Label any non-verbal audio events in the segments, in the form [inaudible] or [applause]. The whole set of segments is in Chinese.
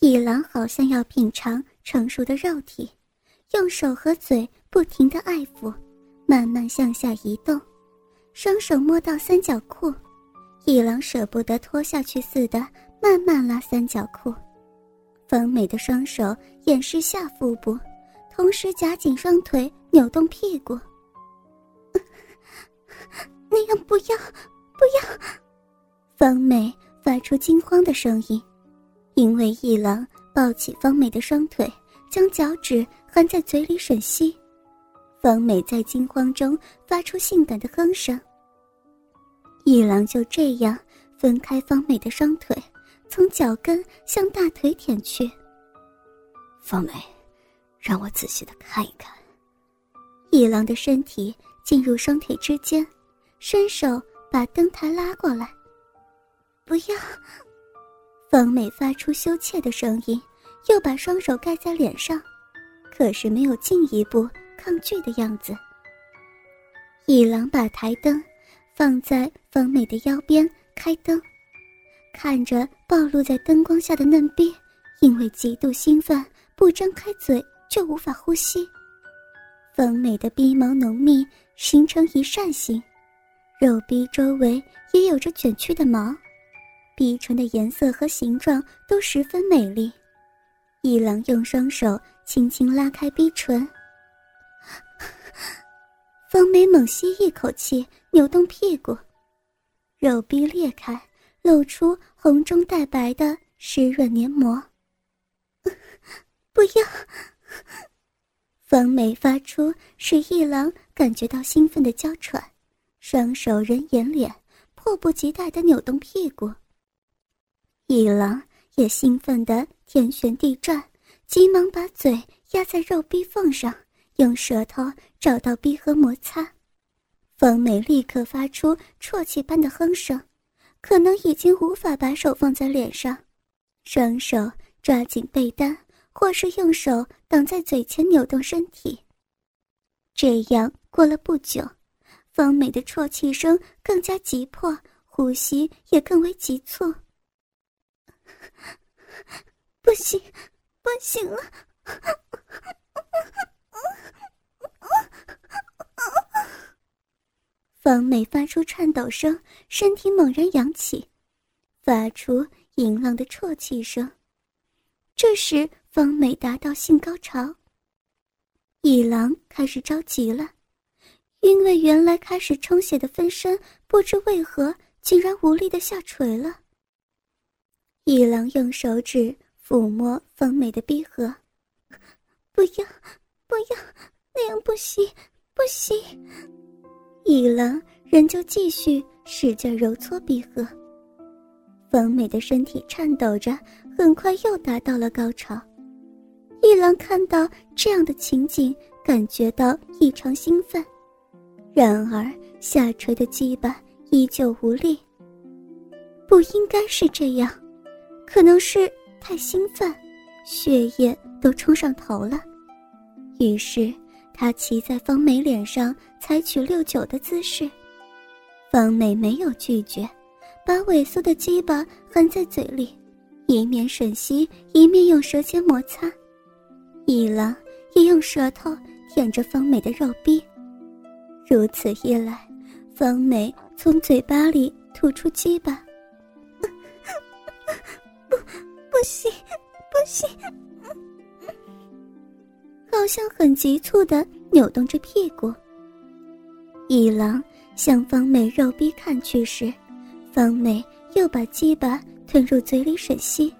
一郎好像要品尝成熟的肉体，用手和嘴不停地爱抚，慢慢向下移动，双手摸到三角裤，一郎舍不得脱下去似的，慢慢拉三角裤。方美的双手掩饰下腹部，同时夹紧双腿，扭动屁股。[laughs] 那样不要，不要！方美发出惊慌的声音。因为一郎抱起方美的双腿，将脚趾含在嘴里吮吸，方美在惊慌中发出性感的哼声。一郎就这样分开方美的双腿，从脚跟向大腿舔去。方美，让我仔细的看一看。一郎的身体进入双腿之间，伸手把灯台拉过来。不要。方美发出羞怯的声音，又把双手盖在脸上，可是没有进一步抗拒的样子。一郎把台灯放在方美的腰边，开灯，看着暴露在灯光下的嫩逼，因为极度兴奋，不张开嘴就无法呼吸。方美的逼毛浓密，形成一扇形，肉逼周围也有着卷曲的毛。逼唇的颜色和形状都十分美丽，一郎用双手轻轻拉开逼唇。方美猛吸一口气，扭动屁股，肉壁裂开，露出红中带白的湿润黏膜。[laughs] 不要！方美发出使一郎感觉到兴奋的娇喘，双手人眼脸，迫不及待的扭动屁股。一郎也兴奋的天旋地转，急忙把嘴压在肉壁缝上，用舌头找到逼和摩擦。方美立刻发出啜泣般的哼声，可能已经无法把手放在脸上，双手抓紧被单，或是用手挡在嘴前扭动身体。这样过了不久，方美的啜泣声更加急迫，呼吸也更为急促。不行，不行了！方美发出颤抖声，身体猛然扬起，发出淫浪的啜泣声。这时，方美达到性高潮。一郎开始着急了，因为原来开始充血的分身，不知为何竟然无力的下垂了。一郎用手指抚摸方美的逼合，不要，不要，那样不行，不行。一郎仍旧继续使劲揉搓逼合。方美的身体颤抖着，很快又达到了高潮。一郎看到这样的情景，感觉到异常兴奋，然而下垂的鸡巴依旧无力。不应该是这样。可能是太兴奋，血液都冲上头了。于是他骑在方美脸上，采取六九的姿势。方美没有拒绝，把萎缩的鸡巴含在嘴里，一面吮吸，一面用舌尖摩擦。一郎也用舌头舔着方美的肉壁。如此一来，方美从嘴巴里吐出鸡巴。不行，不行！好像很急促的扭动着屁股。一郎向方美肉逼看去时，方美又把鸡巴吞入嘴里吮吸。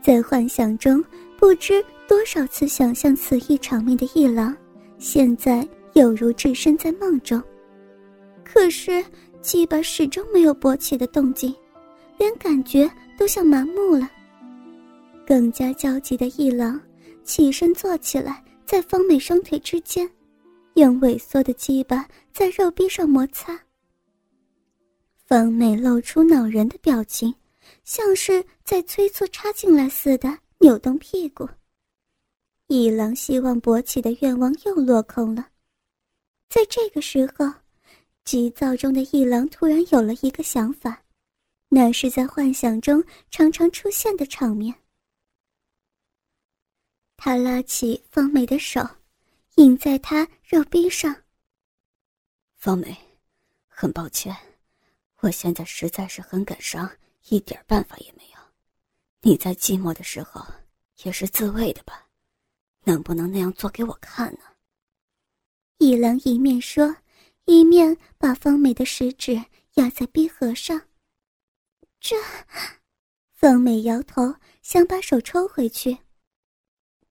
在幻想中，不知多少次想象此一场面的一郎，现在有如置身在梦中。可是鸡巴始终没有勃起的动静，连感觉。都像麻木了。更加焦急的一郎起身坐起来，在方美双腿之间，用萎缩的鸡巴在肉壁上摩擦。方美露出恼人的表情，像是在催促插进来似的，扭动屁股。一郎希望勃起的愿望又落空了。在这个时候，急躁中的一郎突然有了一个想法。那是在幻想中常常出现的场面。他拉起方美的手，印在她肉壁上。方美，很抱歉，我现在实在是很感伤，一点办法也没有。你在寂寞的时候也是自慰的吧？能不能那样做给我看呢？一郎一面说，一面把方美的食指压在逼合上。这，方美摇头，想把手抽回去。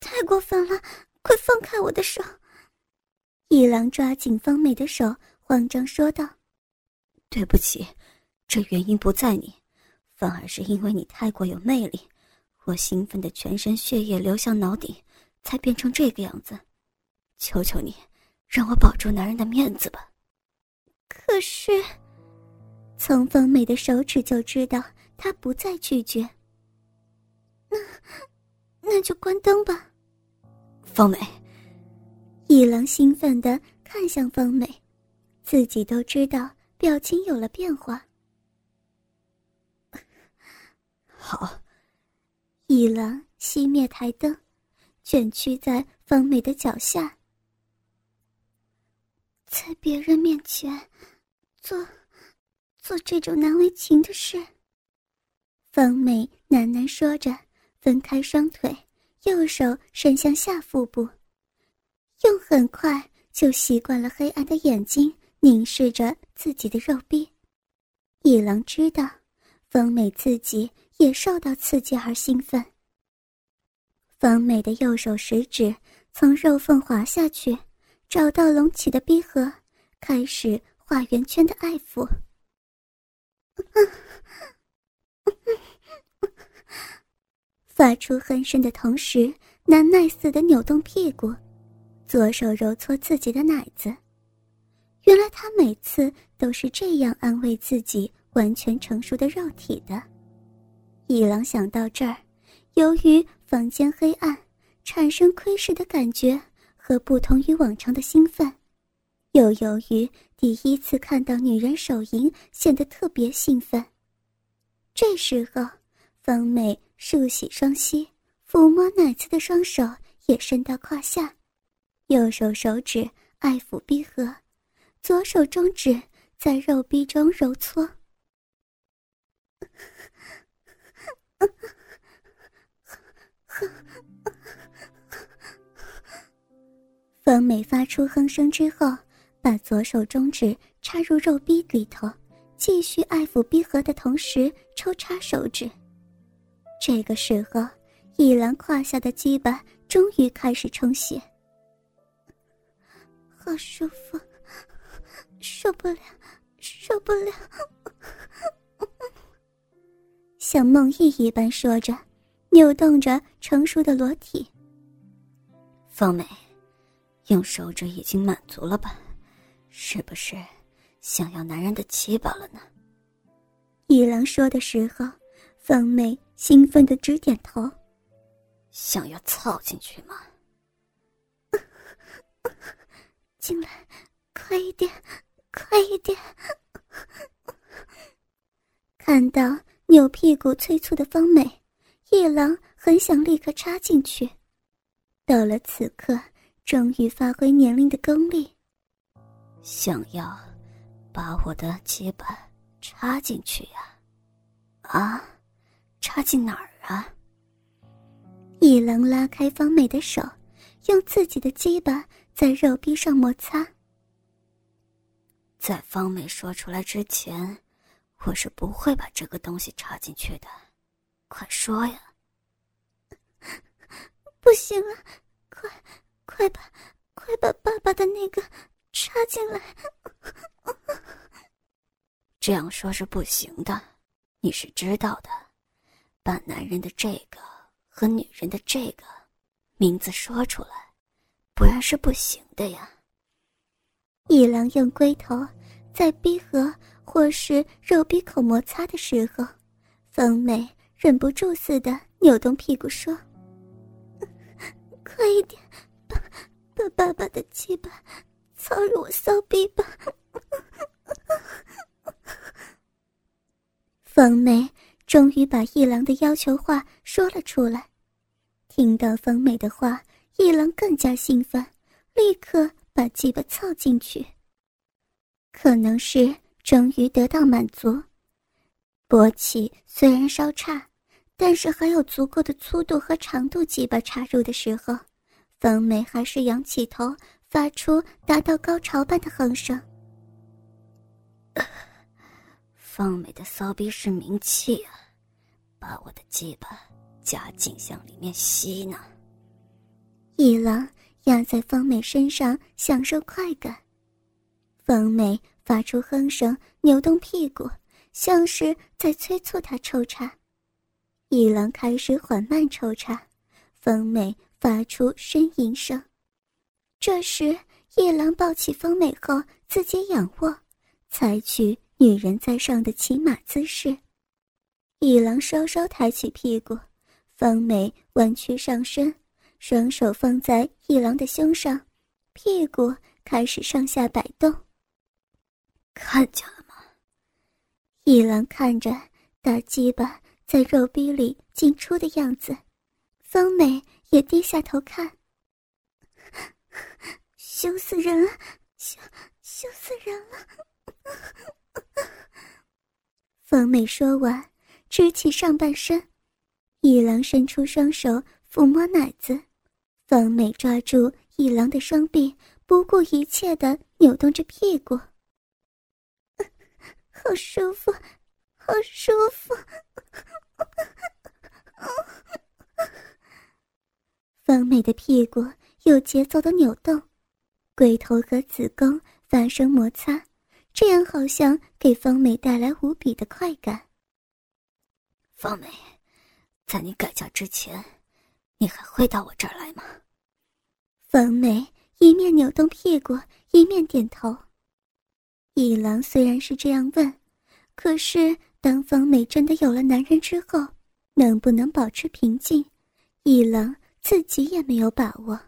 太过分了，快放开我的手！一郎抓紧方美的手，慌张说道：“对不起，这原因不在你，反而是因为你太过有魅力，我兴奋的全身血液流向脑顶，才变成这个样子。求求你，让我保住男人的面子吧。”可是。从方美的手指就知道，他不再拒绝。那，那就关灯吧。方美，一郎兴奋的看向方美，自己都知道表情有了变化。好，一郎熄灭台灯，卷曲在方美的脚下，在别人面前做。做这种难为情的事。方美喃喃说着，分开双腿，右手伸向下腹部，用很快就习惯了黑暗的眼睛凝视着自己的肉壁。一郎知道，方美自己也受到刺激而兴奋。方美的右手食指从肉缝滑下去，找到隆起的逼合，开始画圆圈的爱抚。发出哼声的同时，难耐似的扭动屁股，左手揉搓自己的奶子。原来他每次都是这样安慰自己完全成熟的肉体的。一郎想到这儿，由于房间黑暗，产生窥视的感觉和不同于往常的兴奋。又由于第一次看到女人手淫，显得特别兴奋。这时候，方美竖起双膝，抚摸奶子的双手也伸到胯下，右手手指爱抚逼合，左手中指在肉壁中揉搓。方美发出哼声之后。把左手中指插入肉壁里头，继续爱抚逼合的同时抽插手指。这个时候，一郎胯下的鸡巴终于开始充血，好舒服，受不了，受不了！像梦呓一般说着，扭动着成熟的裸体。方美，用手指已经满足了吧？是不是想要男人的鸡巴了呢？一郎说的时候，方美兴奋的直点头。想要操进去吗？[laughs] 进来，快一点，快一点！看到扭屁股催促的方美，一郎很想立刻插进去。到了此刻，终于发挥年龄的功力。想要把我的鸡巴插进去呀？啊，插进哪儿啊？一郎拉开方美的手，用自己的鸡巴在肉壁上摩擦。在方美说出来之前，我是不会把这个东西插进去的。快说呀！[laughs] 不行了，快，快把，快把爸爸的那个。插进来，这样说是不行的，你是知道的。把男人的这个和女人的这个名字说出来，不然是不行的呀。一郎用龟头在逼合或是肉逼口摩擦的时候，方美忍不住似的扭动屁股说：“ [laughs] 快一点，把把爸爸的鸡巴。”操入我骚逼吧！[laughs] 方梅终于把一郎的要求话说了出来，听到方美的话，一郎更加兴奋，立刻把鸡巴凑进去。可能是终于得到满足，勃起虽然稍差，但是还有足够的粗度和长度，鸡巴插入的时候，方美还是仰起头，发出达到高潮般的哼声。方美的骚逼是名气啊，把我的鸡巴夹紧向里面吸呢。一郎压在方美身上，享受快感。方美发出哼声，扭动屁股，像是在催促他抽插。一郎开始缓慢抽插，方美发出呻吟声。这时，一郎抱起方美后，自己仰卧，采取女人在上的骑马姿势。一郎稍稍抬起屁股，方美弯曲上身，双手放在一郎的胸上，屁股开始上下摆动。看见了吗？一郎看着大鸡巴在肉逼里进出的样子，方美也低下头看。[laughs] 羞死人了，羞羞死人了！[laughs] 方美说完，支起上半身，一郎伸出双手抚摸奶子，方美抓住一郎的双臂，不顾一切的扭动着屁股。[laughs] 好舒服，好舒服！方美的屁股有节奏的扭动，龟头和子宫发生摩擦，这样好像给方美带来无比的快感。方美，在你改嫁之前，你还会到我这儿来吗？方美一面扭动屁股，一面点头。一郎虽然是这样问，可是当方美真的有了男人之后，能不能保持平静，一郎自己也没有把握。